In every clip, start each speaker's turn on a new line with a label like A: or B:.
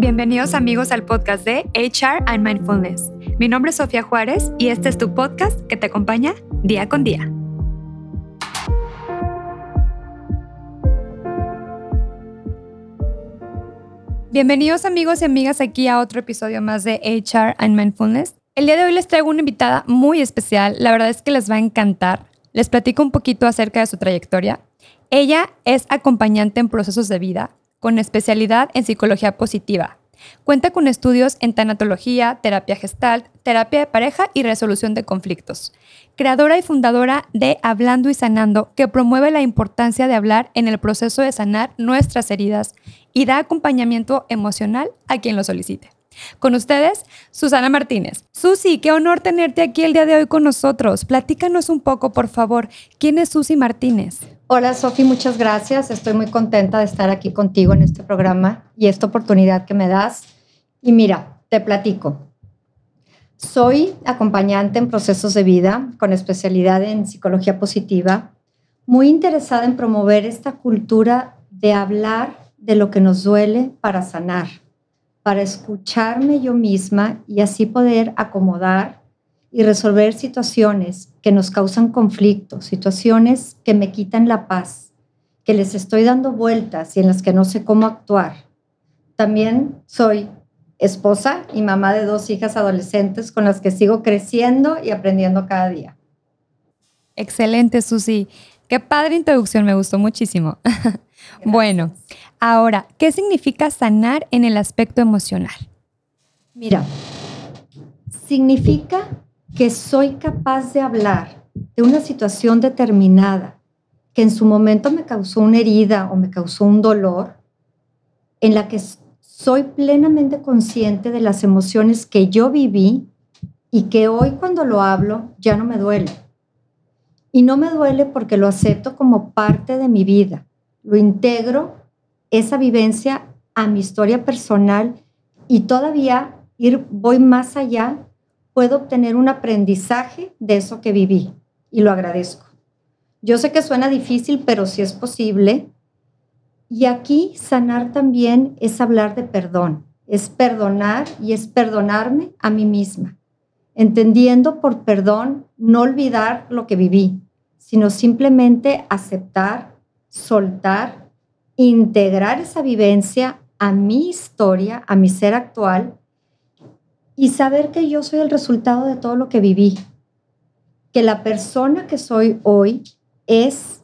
A: Bienvenidos amigos al podcast de HR and Mindfulness. Mi nombre es Sofía Juárez y este es tu podcast que te acompaña día con día. Bienvenidos amigos y amigas aquí a otro episodio más de HR and Mindfulness. El día de hoy les traigo una invitada muy especial, la verdad es que les va a encantar. Les platico un poquito acerca de su trayectoria. Ella es acompañante en procesos de vida, con especialidad en psicología positiva. Cuenta con estudios en tanatología, terapia gestal, terapia de pareja y resolución de conflictos. Creadora y fundadora de Hablando y Sanando, que promueve la importancia de hablar en el proceso de sanar nuestras heridas y da acompañamiento emocional a quien lo solicite. Con ustedes, Susana Martínez. Susi, qué honor tenerte aquí el día de hoy con nosotros. Platícanos un poco, por favor. ¿Quién es Susi Martínez?
B: Hola Sofi, muchas gracias. Estoy muy contenta de estar aquí contigo en este programa y esta oportunidad que me das. Y mira, te platico. Soy acompañante en procesos de vida con especialidad en psicología positiva, muy interesada en promover esta cultura de hablar de lo que nos duele para sanar, para escucharme yo misma y así poder acomodar y resolver situaciones que nos causan conflictos, situaciones que me quitan la paz, que les estoy dando vueltas y en las que no sé cómo actuar. También soy esposa y mamá de dos hijas adolescentes con las que sigo creciendo y aprendiendo cada día.
A: Excelente, Susi. Qué padre introducción, me gustó muchísimo. bueno, ahora, ¿qué significa sanar en el aspecto emocional?
B: Mira, significa que soy capaz de hablar de una situación determinada que en su momento me causó una herida o me causó un dolor, en la que soy plenamente consciente de las emociones que yo viví y que hoy cuando lo hablo ya no me duele. Y no me duele porque lo acepto como parte de mi vida. Lo integro, esa vivencia, a mi historia personal y todavía ir, voy más allá puedo obtener un aprendizaje de eso que viví y lo agradezco. Yo sé que suena difícil, pero sí es posible. Y aquí sanar también es hablar de perdón, es perdonar y es perdonarme a mí misma, entendiendo por perdón no olvidar lo que viví, sino simplemente aceptar, soltar, integrar esa vivencia a mi historia, a mi ser actual y saber que yo soy el resultado de todo lo que viví, que la persona que soy hoy es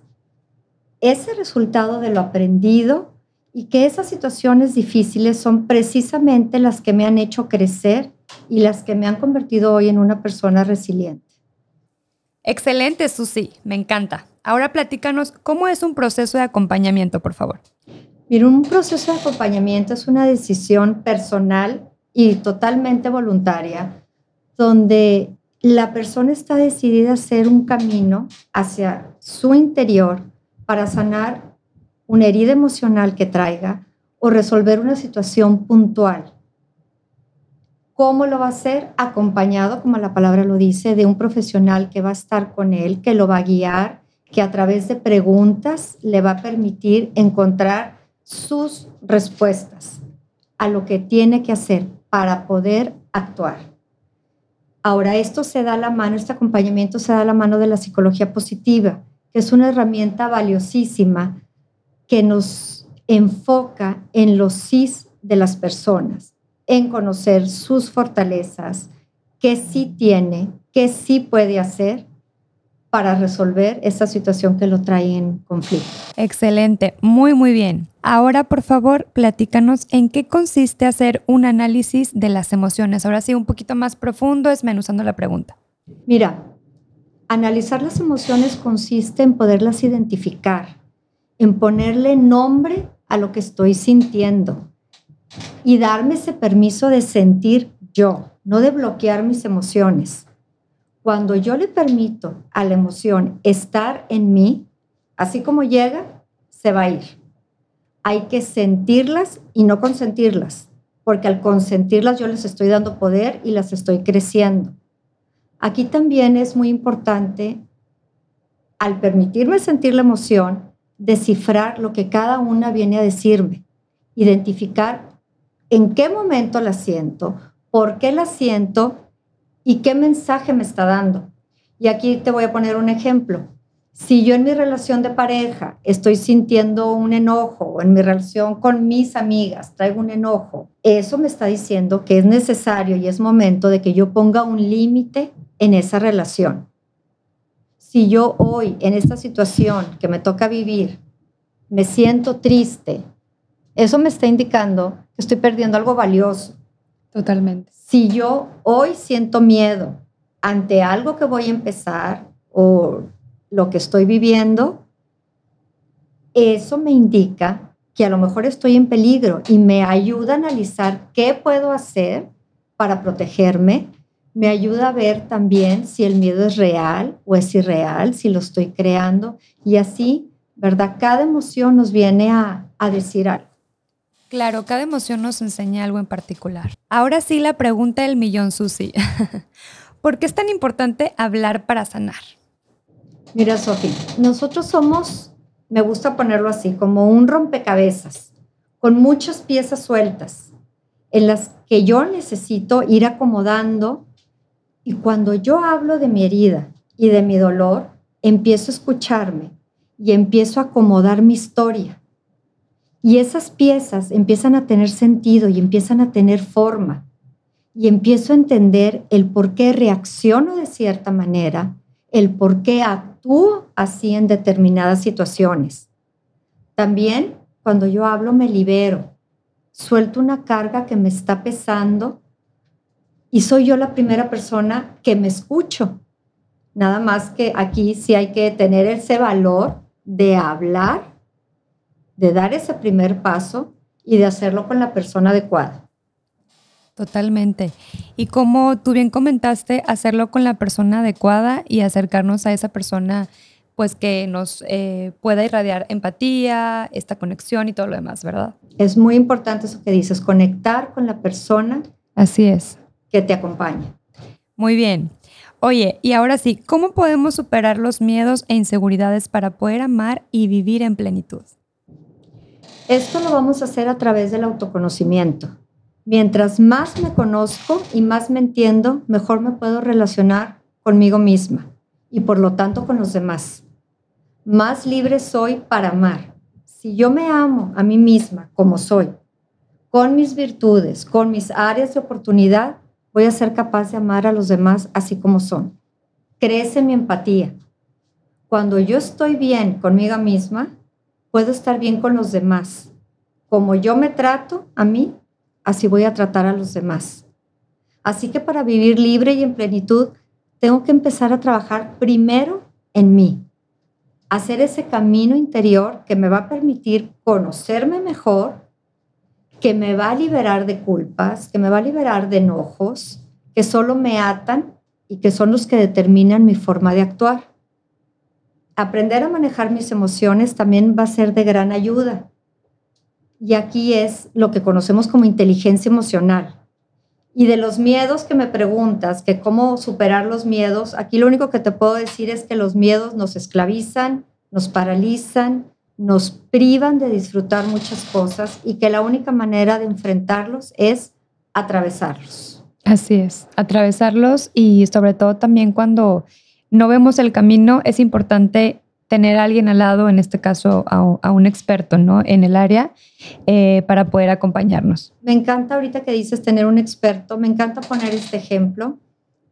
B: ese resultado de lo aprendido y que esas situaciones difíciles son precisamente las que me han hecho crecer y las que me han convertido hoy en una persona resiliente.
A: Excelente, Susi, me encanta. Ahora platícanos cómo es un proceso de acompañamiento, por favor.
B: Mira, un proceso de acompañamiento es una decisión personal y totalmente voluntaria, donde la persona está decidida a hacer un camino hacia su interior para sanar una herida emocional que traiga o resolver una situación puntual. ¿Cómo lo va a hacer? Acompañado, como la palabra lo dice, de un profesional que va a estar con él, que lo va a guiar, que a través de preguntas le va a permitir encontrar sus respuestas a lo que tiene que hacer para poder actuar. Ahora, esto se da a la mano, este acompañamiento se da a la mano de la psicología positiva, que es una herramienta valiosísima que nos enfoca en los sís de las personas, en conocer sus fortalezas, qué sí tiene, qué sí puede hacer para resolver esa situación que lo trae en conflicto.
A: Excelente, muy, muy bien. Ahora, por favor, platícanos en qué consiste hacer un análisis de las emociones. Ahora sí, un poquito más profundo, esmenuzando la pregunta.
B: Mira, analizar las emociones consiste en poderlas identificar, en ponerle nombre a lo que estoy sintiendo y darme ese permiso de sentir yo, no de bloquear mis emociones. Cuando yo le permito a la emoción estar en mí, así como llega, se va a ir. Hay que sentirlas y no consentirlas, porque al consentirlas yo les estoy dando poder y las estoy creciendo. Aquí también es muy importante, al permitirme sentir la emoción, descifrar lo que cada una viene a decirme, identificar en qué momento la siento, por qué la siento y qué mensaje me está dando. Y aquí te voy a poner un ejemplo. Si yo en mi relación de pareja estoy sintiendo un enojo o en mi relación con mis amigas traigo un enojo, eso me está diciendo que es necesario y es momento de que yo ponga un límite en esa relación. Si yo hoy en esta situación que me toca vivir me siento triste, eso me está indicando que estoy perdiendo algo valioso.
A: Totalmente.
B: Si yo hoy siento miedo ante algo que voy a empezar o lo que estoy viviendo, eso me indica que a lo mejor estoy en peligro y me ayuda a analizar qué puedo hacer para protegerme. Me ayuda a ver también si el miedo es real o es irreal, si lo estoy creando. Y así, ¿verdad? Cada emoción nos viene a, decir algo.
A: Claro, cada emoción nos enseña algo en particular. Ahora sí, la pregunta del millón, Susi. ¿Por qué es tan importante hablar para sanar?
B: Mira, Sofi, nosotros somos, me gusta ponerlo así, como un rompecabezas, con muchas piezas sueltas, en las que yo necesito ir acomodando. Y cuando yo hablo de mi herida y de mi dolor, empiezo a escucharme y empiezo a acomodar mi historia. Y esas piezas empiezan a tener sentido y empiezan a tener forma. Y empiezo a entender el por qué reacciono de cierta manera, el por qué actúo así en determinadas situaciones. También cuando yo hablo me libero, suelto una carga que me está pesando y soy yo la primera persona que me escucho. Nada más que aquí sí hay que tener ese valor de hablar, de dar ese primer paso y de hacerlo con la persona adecuada.
A: Totalmente. Y como tú bien comentaste, hacerlo con la persona adecuada y acercarnos a esa persona, pues que nos eh, pueda irradiar empatía, esta conexión y todo lo demás, ¿verdad?
B: Es muy importante eso que dices, conectar con la persona.
A: Así es.
B: Que te acompaña.
A: Muy bien. Oye, y ahora sí, ¿cómo podemos superar los miedos e inseguridades para poder amar y vivir en plenitud?
B: Esto lo vamos a hacer a través del autoconocimiento Mientras más me conozco y más me entiendo, mejor me puedo relacionar conmigo misma y por lo tanto con los demás. Más libre soy para amar. Si yo me amo a mí misma como soy, con mis virtudes, con mis áreas de oportunidad, voy a ser capaz de amar a los demás así como son. Crece mi empatía. Cuando yo estoy bien conmigo misma, puedo estar bien con los demás. Como yo me trato a mí, así voy a tratar a los demás. Así que para vivir libre y en plenitud, tengo que empezar a trabajar primero en mí, hacer ese camino interior que me va a permitir conocerme mejor, que me va a liberar de culpas, que me va a liberar de enojos, que solo me atan y que son los que determinan mi forma de actuar. Aprender a manejar mis emociones también va a ser de gran ayuda y aquí es lo que conocemos como inteligencia emocional. Y de los miedos que me preguntas, que cómo superar los miedos, aquí lo único que te puedo decir es que los miedos nos esclavizan, nos paralizan, nos privan de disfrutar muchas cosas y que la única manera de enfrentarlos es atravesarlos.
A: Así es, atravesarlos y sobre todo también cuando no vemos el camino, es importante tener a alguien al lado, en este caso a, un experto ¿no? en el área, eh, para poder acompañarnos.
B: Me encanta ahorita que dices tener un experto, me encanta poner este ejemplo,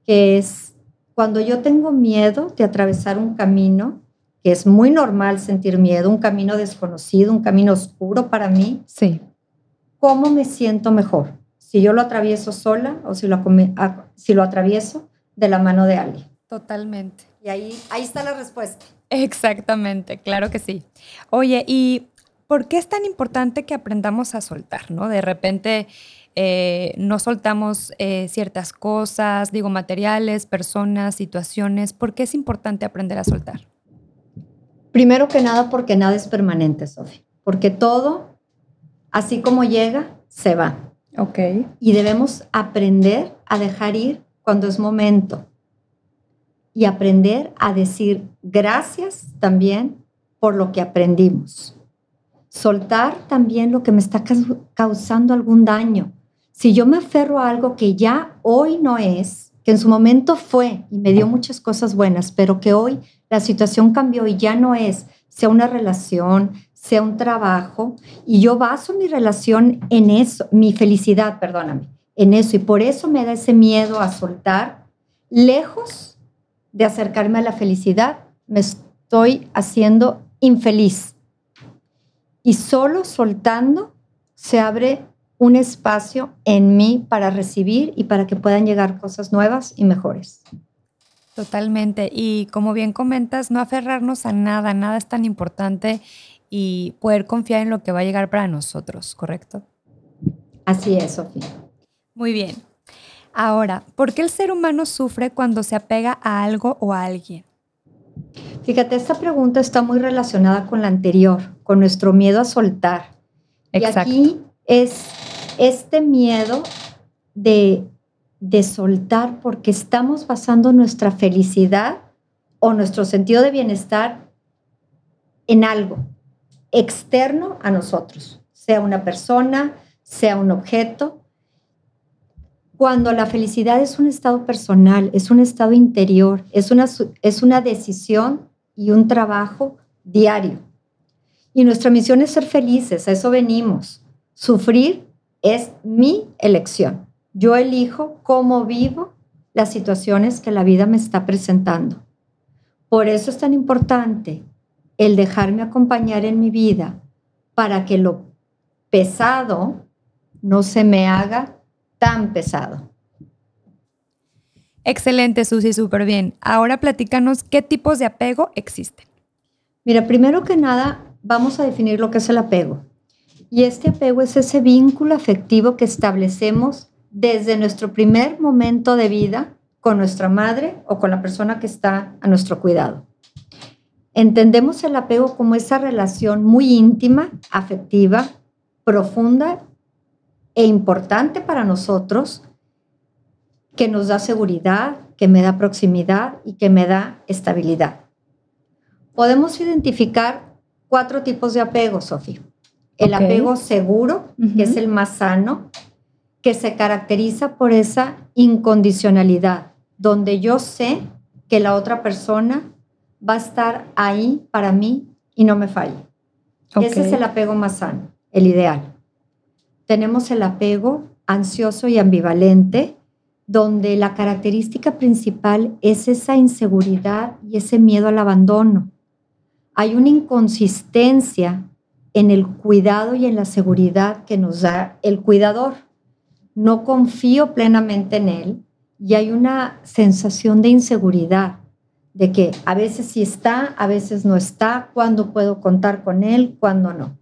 B: que es cuando yo tengo miedo de atravesar un camino, que es muy normal sentir miedo, un camino desconocido, un camino oscuro para mí.
A: Sí.
B: ¿Cómo me siento mejor? Si yo lo atravieso sola o si lo, si lo atravieso de la mano de alguien.
A: Totalmente.
B: Y ahí, ahí está la respuesta.
A: Exactamente, claro que sí. Oye, ¿y por qué es tan importante que aprendamos a soltar, no? De repente eh, no soltamos eh, ciertas cosas, digo, materiales, personas, situaciones. ¿Por qué es importante aprender a soltar?
B: Primero que nada, porque nada es permanente, Sofía. Porque todo, así como llega, se va.
A: Ok.
B: Y debemos aprender a dejar ir cuando es momento y aprender a decir gracias también por lo que aprendimos. Soltar también lo que me está causando algún daño. Si yo me aferro a algo que ya hoy no es, que en su momento fue y me dio muchas cosas buenas, pero que hoy la situación cambió y ya no es, sea una relación, sea un trabajo, y yo baso mi relación en eso, mi felicidad, perdóname, en eso, y por eso me da ese miedo a soltar, lejos de acercarme a la felicidad, me estoy haciendo infeliz. Y solo soltando se abre un espacio en mí para recibir y para que puedan llegar cosas nuevas y mejores.
A: Totalmente. Y como bien comentas, no aferrarnos a nada, nada es tan importante y poder confiar en lo que va a llegar para nosotros, ¿correcto?
B: Así es, Sofía.
A: Muy bien. Ahora, ¿por qué el ser humano sufre cuando se apega a algo o a alguien?
B: Fíjate, esta pregunta está muy relacionada con la anterior, con nuestro miedo a soltar. Exacto. Y aquí es este miedo de de soltar porque estamos basando nuestra felicidad o nuestro sentido de bienestar en algo externo a nosotros, sea una persona, sea un objeto. Cuando la felicidad es un estado personal, es un estado interior, es una, es una decisión y un trabajo diario. Y nuestra misión es ser felices, a eso venimos. Sufrir es mi elección. Yo elijo cómo vivo las situaciones que la vida me está presentando. Por eso es tan importante el dejarme acompañar en mi vida para que lo pesado no se me haga tan pesado.
A: Excelente, Susi, súper bien. Ahora platícanos qué tipos de apego existen.
B: Mira, primero que nada, vamos a definir lo que es el apego. Y este apego es ese vínculo afectivo que establecemos desde nuestro primer momento de vida con nuestra madre o con la persona que está a nuestro cuidado. Entendemos el apego como esa relación muy íntima, afectiva, profunda e importante para nosotros, que nos da seguridad, que me da proximidad y que me da estabilidad. Podemos identificar cuatro tipos de apego, Sofía. El apego seguro, que es el más sano, que se caracteriza por esa incondicionalidad, donde yo sé que la otra persona va a estar ahí para mí y no me falle. Ese es el apego más sano, el ideal. Tenemos el apego ansioso y ambivalente, donde la característica principal es esa inseguridad y ese miedo al abandono. Hay una inconsistencia en el cuidado y en la seguridad que nos da el cuidador no confío plenamente en él y hay una sensación de inseguridad, de que a veces sí está, a veces no está, cuándo puedo contar con él, cuándo no.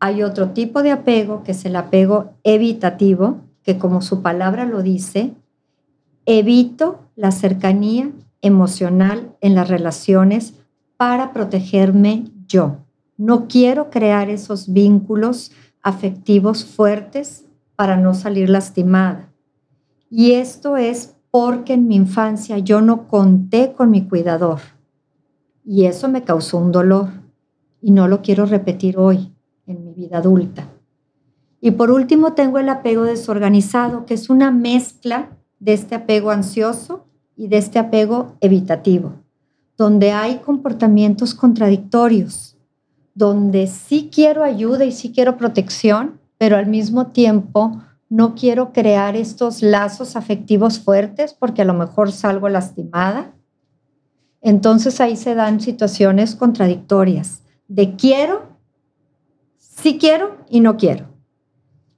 B: Hay otro tipo de apego que es el apego evitativo, que como su palabra lo dice, evito la cercanía emocional en las relaciones para protegerme yo. No quiero crear esos vínculos afectivos fuertes para no salir lastimada. Y esto es porque en mi infancia yo no conté con mi cuidador. Y eso me causó un dolor. Y no lo quiero repetir hoy, en mi vida adulta. Y por último tengo el apego desorganizado, que es una mezcla de este apego ansioso y de este apego evitativo, donde hay comportamientos contradictorios, donde sí quiero ayuda y sí quiero protección, pero al mismo tiempo no quiero crear estos lazos afectivos fuertes porque a lo mejor salgo lastimada. Entonces ahí se dan situaciones contradictorias de quiero, sí quiero y no quiero.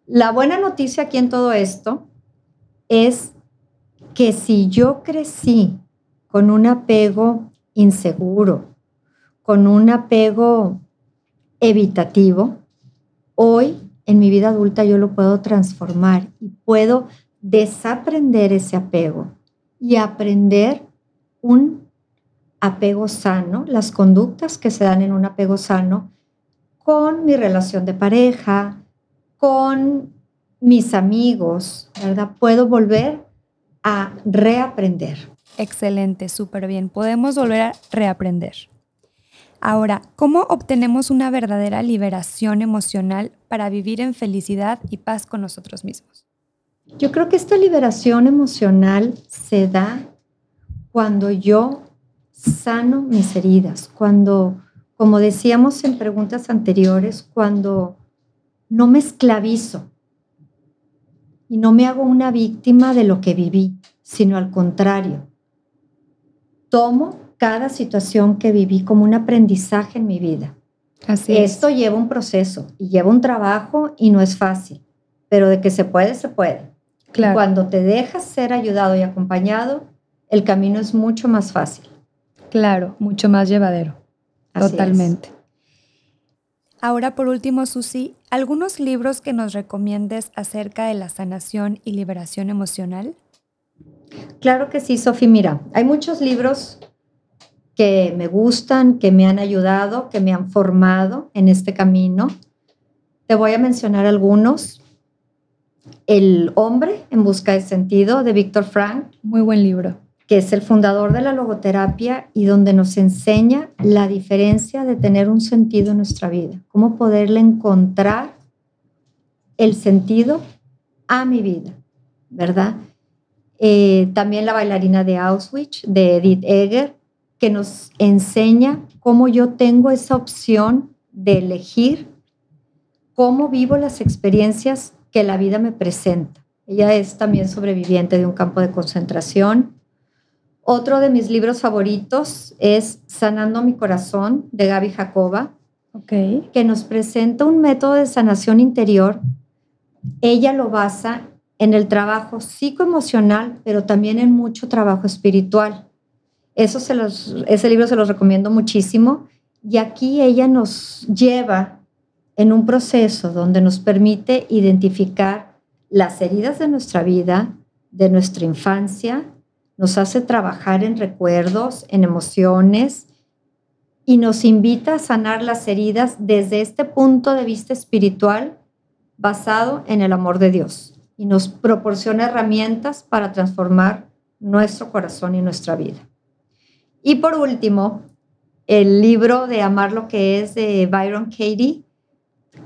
B: La buena noticia aquí en todo esto es que si yo crecí con un apego inseguro, con un apego evitativo, hoy en mi vida adulta yo lo puedo transformar y puedo desaprender ese apego y aprender un apego sano, las conductas que se dan en un apego sano con mi relación de pareja, con mis amigos, ¿verdad? Puedo volver a reaprender.
A: Excelente, súper bien. Podemos volver a reaprender. Ahora, ¿cómo obtenemos una verdadera liberación emocional para vivir en felicidad y paz con nosotros mismos?
B: Yo creo que esta liberación emocional se da cuando yo sano mis heridas, cuando, como decíamos en preguntas anteriores, cuando no me esclavizo y no me hago una víctima de lo que viví, sino al contrario, tomo cada situación que viví como un aprendizaje en mi vida. Así Esto lleva un proceso y lleva un trabajo y no es fácil, pero de que se puede, se puede. Cuando te dejas ser ayudado y acompañado, el camino es mucho más fácil.
A: Claro, mucho más llevadero. Totalmente. Ahora, por último, Susi, ¿algunos libros que nos recomiendes acerca de la sanación y liberación emocional?
B: Claro que sí, Sofi. Mira, hay muchos libros que me gustan, que me han ayudado, que me han formado en este camino. Te voy a mencionar algunos. El hombre en busca de sentido de Víctor Frank.
A: Muy buen libro.
B: Que es el fundador de la logoterapia y donde nos enseña la diferencia de tener un sentido en nuestra vida, cómo poderle encontrar el sentido a mi vida, ¿verdad? Eh, también la bailarina de Auschwitz, de Edith Eger, que nos enseña cómo yo tengo esa opción de elegir cómo vivo las experiencias que la vida me presenta. Ella es también sobreviviente de un campo de concentración. Otro de mis libros favoritos es Sanando mi corazón de Gaby Jacoba, que nos presenta un método de sanación interior. Ella lo basa en el trabajo psicoemocional, pero también en mucho trabajo espiritual. Eso se los, ese libro se los recomiendo muchísimo. Y aquí ella nos lleva en un proceso donde nos permite identificar las heridas de nuestra vida, de nuestra infancia, nos hace trabajar en recuerdos, en emociones y nos invita a sanar las heridas desde este punto de vista espiritual basado en el amor de Dios y nos proporciona herramientas para transformar nuestro corazón y nuestra vida. Y por último, el libro de Amar lo que es de Byron Katie,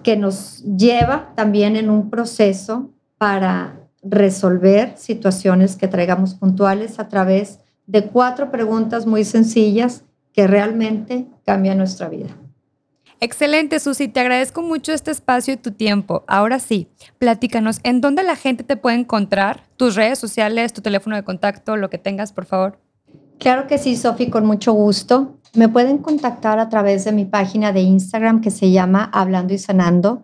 B: que nos lleva también en un proceso para resolver situaciones que traigamos puntuales a través de cuatro preguntas muy sencillas que realmente cambian nuestra vida.
A: Excelente, Susi. Te agradezco mucho este espacio y tu tiempo. Ahora sí, platícanos, ¿en dónde la gente te puede encontrar? Tus redes sociales, tu teléfono de contacto, lo que tengas, por favor.
B: Claro que sí, Sofi, con mucho gusto. Me pueden contactar a través de mi página de Instagram que se llama Hablando y Sanando,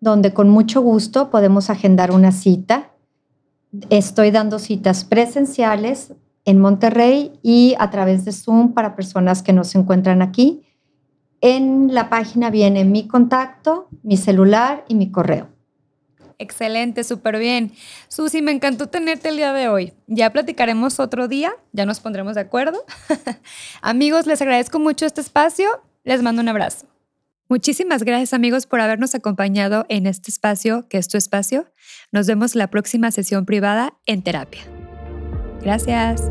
B: donde con mucho gusto podemos agendar una cita. Estoy dando citas presenciales en Monterrey y a través de Zoom para personas que no se encuentran aquí. En la página viene mi contacto, mi celular y mi correo.
A: Excelente, súper bien. Susi, me encantó tenerte el día de hoy. Ya platicaremos otro día, ya nos pondremos de acuerdo. amigos, les agradezco mucho este espacio. Les mando un abrazo. Muchísimas gracias amigos por habernos acompañado en este espacio, que es tu espacio. Nos vemos la próxima sesión privada en terapia. Gracias.